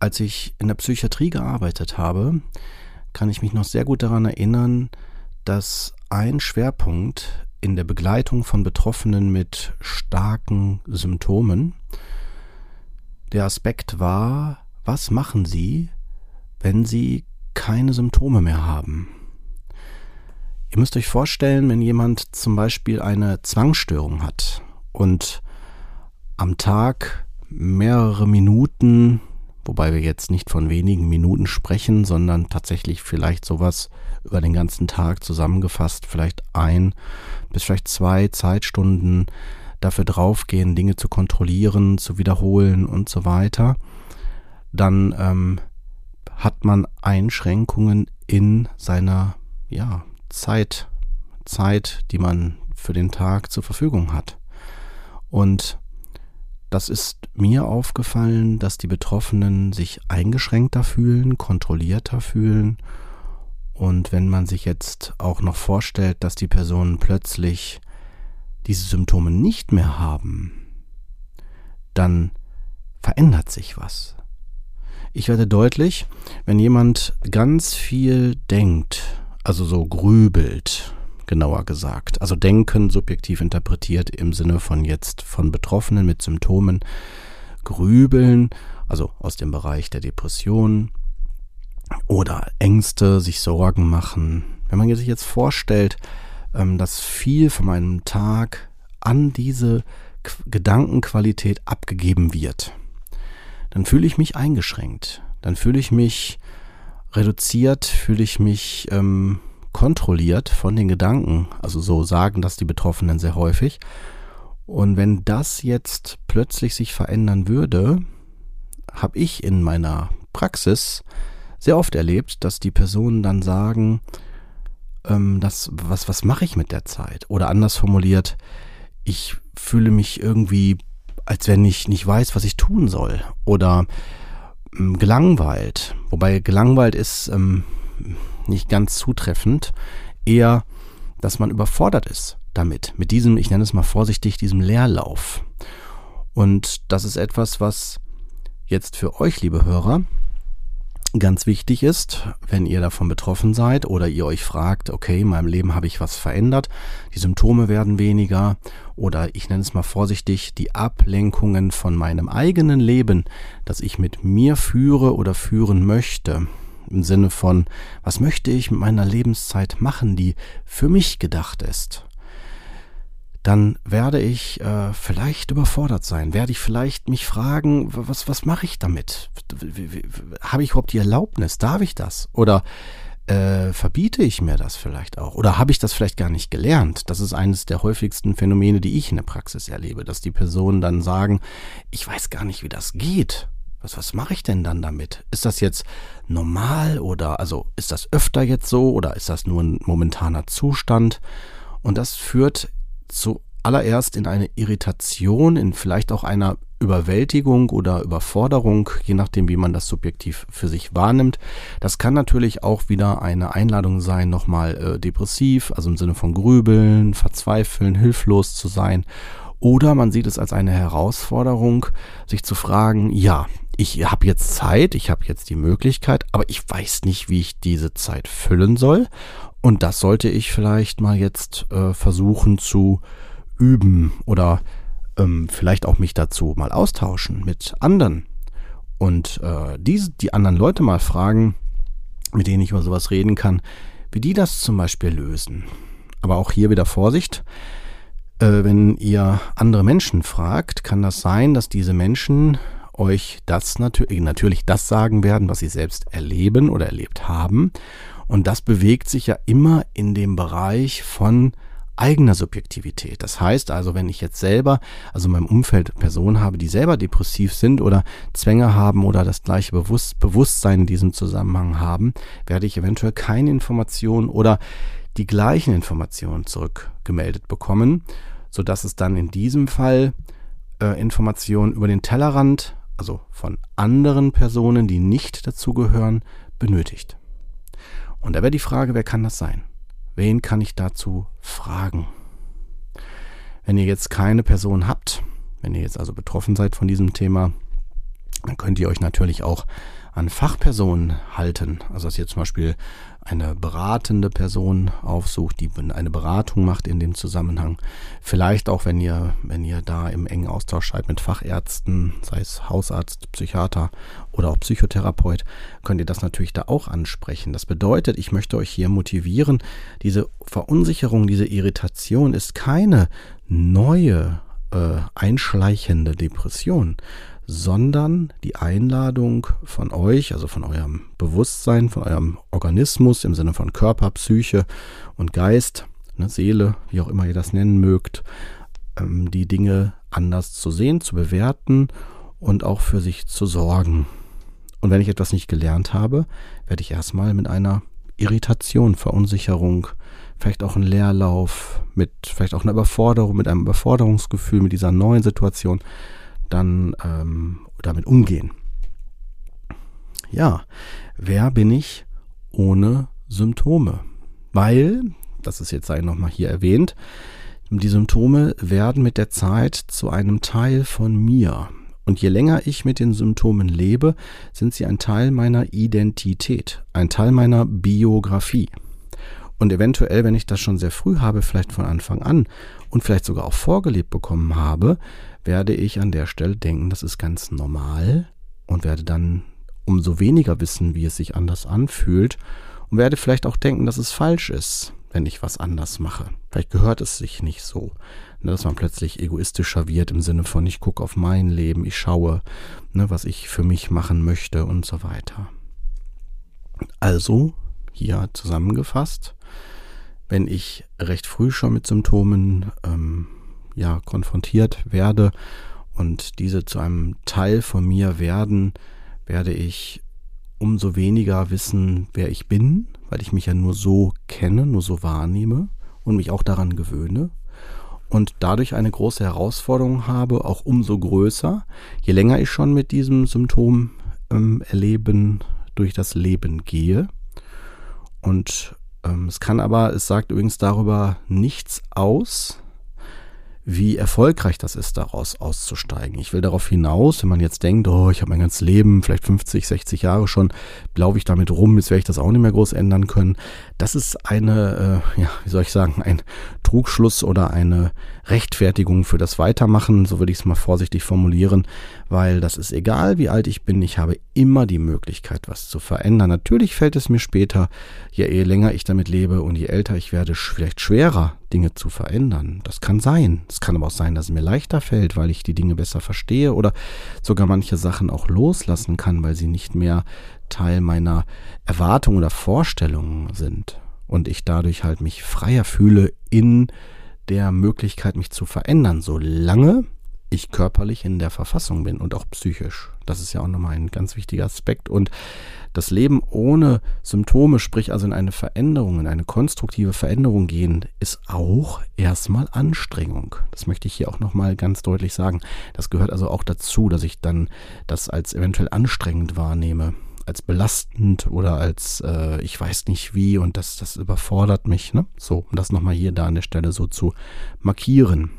Als ich in der Psychiatrie gearbeitet habe, kann ich mich noch sehr gut daran erinnern, dass ein Schwerpunkt in der Begleitung von Betroffenen mit starken Symptomen der Aspekt war, was machen sie, wenn sie keine Symptome mehr haben? Ihr müsst euch vorstellen, wenn jemand zum Beispiel eine Zwangsstörung hat und am Tag mehrere Minuten, wobei wir jetzt nicht von wenigen Minuten sprechen, sondern tatsächlich vielleicht sowas über den ganzen Tag zusammengefasst, vielleicht ein bis vielleicht zwei Zeitstunden dafür draufgehen, Dinge zu kontrollieren, zu wiederholen und so weiter, dann ähm, hat man Einschränkungen in seiner ja, Zeit, Zeit, die man für den Tag zur Verfügung hat. Und das ist mir aufgefallen, dass die Betroffenen sich eingeschränkter fühlen, kontrollierter fühlen. Und wenn man sich jetzt auch noch vorstellt, dass die Personen plötzlich diese Symptome nicht mehr haben, dann verändert sich was. Ich werde deutlich, wenn jemand ganz viel denkt, also so grübelt, genauer gesagt. Also denken subjektiv interpretiert im Sinne von jetzt von Betroffenen mit Symptomen, grübeln, also aus dem Bereich der Depression oder Ängste, sich Sorgen machen. Wenn man sich jetzt vorstellt, ähm, dass viel von meinem Tag an diese Gedankenqualität abgegeben wird, dann fühle ich mich eingeschränkt. Dann fühle ich mich reduziert, fühle ich mich ähm, kontrolliert von den Gedanken. Also so sagen das die Betroffenen sehr häufig. Und wenn das jetzt plötzlich sich verändern würde, habe ich in meiner Praxis sehr oft erlebt, dass die Personen dann sagen, ähm, das, was, was mache ich mit der Zeit? Oder anders formuliert, ich fühle mich irgendwie, als wenn ich nicht weiß, was ich tun soll. Oder ähm, gelangweilt. Wobei gelangweilt ist ähm, nicht ganz zutreffend. Eher, dass man überfordert ist damit. Mit diesem, ich nenne es mal vorsichtig, diesem Leerlauf. Und das ist etwas, was jetzt für euch, liebe Hörer, ganz wichtig ist, wenn ihr davon betroffen seid oder ihr euch fragt, okay, in meinem Leben habe ich was verändert, die Symptome werden weniger oder ich nenne es mal vorsichtig, die Ablenkungen von meinem eigenen Leben, das ich mit mir führe oder führen möchte, im Sinne von, was möchte ich mit meiner Lebenszeit machen, die für mich gedacht ist dann werde ich äh, vielleicht überfordert sein, werde ich vielleicht mich fragen, was, was mache ich damit? Habe ich überhaupt die Erlaubnis? Darf ich das? Oder äh, verbiete ich mir das vielleicht auch? Oder habe ich das vielleicht gar nicht gelernt? Das ist eines der häufigsten Phänomene, die ich in der Praxis erlebe, dass die Personen dann sagen, ich weiß gar nicht, wie das geht. Was, was mache ich denn dann damit? Ist das jetzt normal oder also ist das öfter jetzt so oder ist das nur ein momentaner Zustand? Und das führt zuallererst in eine Irritation, in vielleicht auch einer Überwältigung oder Überforderung, je nachdem, wie man das subjektiv für sich wahrnimmt. Das kann natürlich auch wieder eine Einladung sein, nochmal äh, depressiv, also im Sinne von Grübeln, Verzweifeln, hilflos zu sein. Oder man sieht es als eine Herausforderung, sich zu fragen, ja, ich habe jetzt Zeit, ich habe jetzt die Möglichkeit, aber ich weiß nicht, wie ich diese Zeit füllen soll. Und das sollte ich vielleicht mal jetzt äh, versuchen zu üben oder ähm, vielleicht auch mich dazu mal austauschen mit anderen. und äh, die, die anderen Leute mal fragen, mit denen ich über sowas reden kann, wie die das zum Beispiel lösen. Aber auch hier wieder Vorsicht. Äh, wenn ihr andere Menschen fragt, kann das sein, dass diese Menschen euch das natürlich, natürlich das sagen werden, was sie selbst erleben oder erlebt haben. Und das bewegt sich ja immer in dem Bereich von eigener Subjektivität. Das heißt also, wenn ich jetzt selber, also in meinem Umfeld Personen habe, die selber depressiv sind oder Zwänge haben oder das gleiche Bewusst Bewusstsein in diesem Zusammenhang haben, werde ich eventuell keine Informationen oder die gleichen Informationen zurückgemeldet bekommen, sodass es dann in diesem Fall äh, Informationen über den Tellerrand, also von anderen Personen, die nicht dazugehören, benötigt. Und da wäre die Frage, wer kann das sein? Wen kann ich dazu fragen? Wenn ihr jetzt keine Person habt, wenn ihr jetzt also betroffen seid von diesem Thema, dann könnt ihr euch natürlich auch an Fachpersonen halten. Also dass ihr zum Beispiel eine beratende Person aufsucht, die eine Beratung macht in dem Zusammenhang. Vielleicht auch, wenn ihr, wenn ihr da im engen Austausch seid mit Fachärzten, sei es Hausarzt, Psychiater oder auch Psychotherapeut, könnt ihr das natürlich da auch ansprechen. Das bedeutet, ich möchte euch hier motivieren, diese Verunsicherung, diese Irritation ist keine neue äh, einschleichende Depression, sondern die Einladung von euch, also von eurem Bewusstsein, von eurem Organismus im Sinne von Körper, Psyche und Geist, ne, Seele, wie auch immer ihr das nennen mögt, ähm, die Dinge anders zu sehen, zu bewerten und auch für sich zu sorgen. Und wenn ich etwas nicht gelernt habe, werde ich erstmal mit einer Irritation, Verunsicherung, vielleicht auch ein Leerlauf, mit vielleicht auch einer Überforderung, mit einem Überforderungsgefühl, mit dieser neuen Situation dann ähm, damit umgehen. Ja, wer bin ich ohne Symptome? Weil, das ist jetzt nochmal hier erwähnt, die Symptome werden mit der Zeit zu einem Teil von mir. Und je länger ich mit den Symptomen lebe, sind sie ein Teil meiner Identität, ein Teil meiner Biografie. Und eventuell, wenn ich das schon sehr früh habe, vielleicht von Anfang an und vielleicht sogar auch vorgelebt bekommen habe, werde ich an der Stelle denken, das ist ganz normal und werde dann umso weniger wissen, wie es sich anders anfühlt und werde vielleicht auch denken, dass es falsch ist, wenn ich was anders mache. Vielleicht gehört es sich nicht so, ne, dass man plötzlich egoistischer wird im Sinne von, ich gucke auf mein Leben, ich schaue, ne, was ich für mich machen möchte und so weiter. Also, hier zusammengefasst, wenn ich recht früh schon mit Symptomen ähm, ja, konfrontiert werde und diese zu einem Teil von mir werden, werde ich umso weniger wissen, wer ich bin, weil ich mich ja nur so kenne, nur so wahrnehme und mich auch daran gewöhne und dadurch eine große Herausforderung habe, auch umso größer, je länger ich schon mit diesem Symptom ähm, erleben durch das Leben gehe. Und ähm, es kann aber, es sagt übrigens darüber nichts aus, wie erfolgreich das ist, daraus auszusteigen. Ich will darauf hinaus, wenn man jetzt denkt, oh, ich habe mein ganzes Leben, vielleicht 50, 60 Jahre schon, laufe ich damit rum, jetzt werde ich das auch nicht mehr groß ändern können. Das ist eine, äh, ja, wie soll ich sagen, ein Trugschluss oder eine Rechtfertigung für das Weitermachen, so würde ich es mal vorsichtig formulieren, weil das ist egal, wie alt ich bin, ich habe immer die Möglichkeit, was zu verändern. Natürlich fällt es mir später, je länger ich damit lebe und je älter ich werde, vielleicht schwerer, Dinge zu verändern. Das kann sein. Es kann aber auch sein, dass es mir leichter fällt, weil ich die Dinge besser verstehe oder sogar manche Sachen auch loslassen kann, weil sie nicht mehr Teil meiner Erwartungen oder Vorstellungen sind und ich dadurch halt mich freier fühle in der Möglichkeit, mich zu verändern, solange ich körperlich in der Verfassung bin und auch psychisch. Das ist ja auch nochmal ein ganz wichtiger Aspekt. Und das Leben ohne Symptome, sprich also in eine Veränderung, in eine konstruktive Veränderung gehen, ist auch erstmal Anstrengung. Das möchte ich hier auch nochmal ganz deutlich sagen. Das gehört also auch dazu, dass ich dann das als eventuell anstrengend wahrnehme als belastend oder als äh, ich weiß nicht wie und das, das überfordert mich. Ne? So, um das nochmal hier da an der Stelle so zu markieren.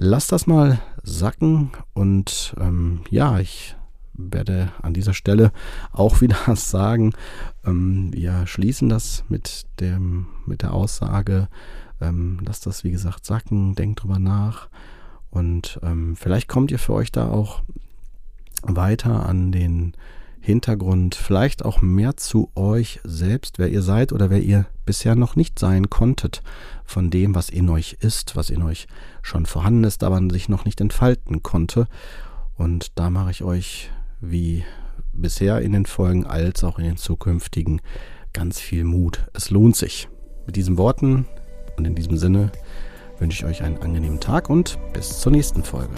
Lass das mal sacken und ähm, ja, ich werde an dieser Stelle auch wieder sagen, ähm, wir schließen das mit, dem, mit der Aussage, ähm, lasst das wie gesagt sacken, denkt drüber nach und ähm, vielleicht kommt ihr für euch da auch weiter an den Hintergrund, vielleicht auch mehr zu euch selbst, wer ihr seid oder wer ihr bisher noch nicht sein konntet, von dem, was in euch ist, was in euch schon vorhanden ist, aber sich noch nicht entfalten konnte. Und da mache ich euch wie bisher in den Folgen als auch in den zukünftigen ganz viel Mut. Es lohnt sich. Mit diesen Worten und in diesem Sinne wünsche ich euch einen angenehmen Tag und bis zur nächsten Folge.